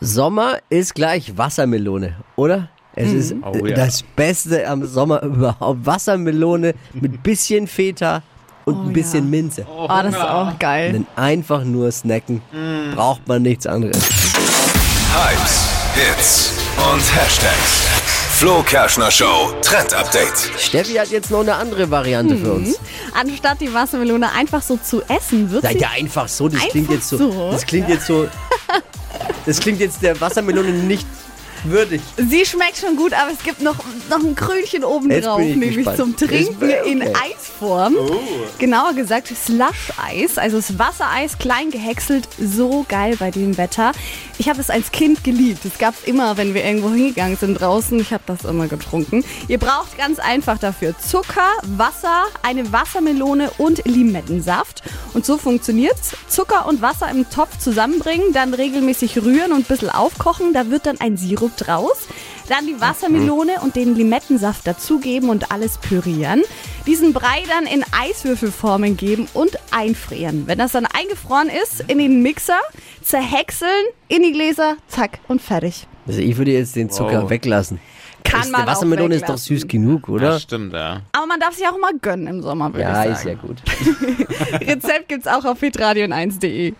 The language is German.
Sommer ist gleich Wassermelone, oder? Es ist Oh ja. das Beste am Sommer überhaupt. Wassermelone mit bisschen Feta und Oh ein bisschen ja. Minze. Oh, das ist auch geil. Dann einfach nur snacken. Braucht man nichts anderes. Hypes, Hits und Hashtags. Flo Kerschner Show Trend Update. Steffi hat jetzt noch eine andere Variante für uns. Anstatt die Wassermelone einfach so zu essen, wird Seid sie ihr einfach so, das Einfach klingt jetzt so. so? Das klingt jetzt so. Das klingt jetzt der Wassermelone nicht würdig. Sie schmeckt schon gut, aber es gibt noch, noch ein Krönchen oben Jetzt drauf, nämlich gespannt. zum Trinken bin- in okay. Eisform. Genauer gesagt Slush-Eis, also das Wassereis klein gehäckselt, so geil bei dem Wetter. Ich habe es als Kind geliebt. Es gab es immer, wenn wir irgendwo hingegangen sind draußen. Ich habe das immer getrunken. Ihr braucht ganz einfach dafür Zucker, Wasser, eine Wassermelone und Limettensaft. Und so funktioniert's. Zucker und Wasser im Topf zusammenbringen, dann regelmäßig rühren und ein bisschen aufkochen. Da wird dann ein Sirup draus. Dann die Wassermelone und den Limettensaft dazugeben und alles pürieren. Diesen Brei dann in Eiswürfelformen geben und einfrieren. Wenn das dann eingefroren ist, in den Mixer, zerhäckseln, in die Gläser, zack und fertig. Also ich würde jetzt den Zucker Wow. weglassen. Kann Ist- man der Wassermelone auch ist doch süß genug, oder? Das stimmt, ja. Aber man darf sich auch mal gönnen im Sommer, würde Ja, ich ist ja sagen. gut. Rezept gibt's auch auf hitradio1.de.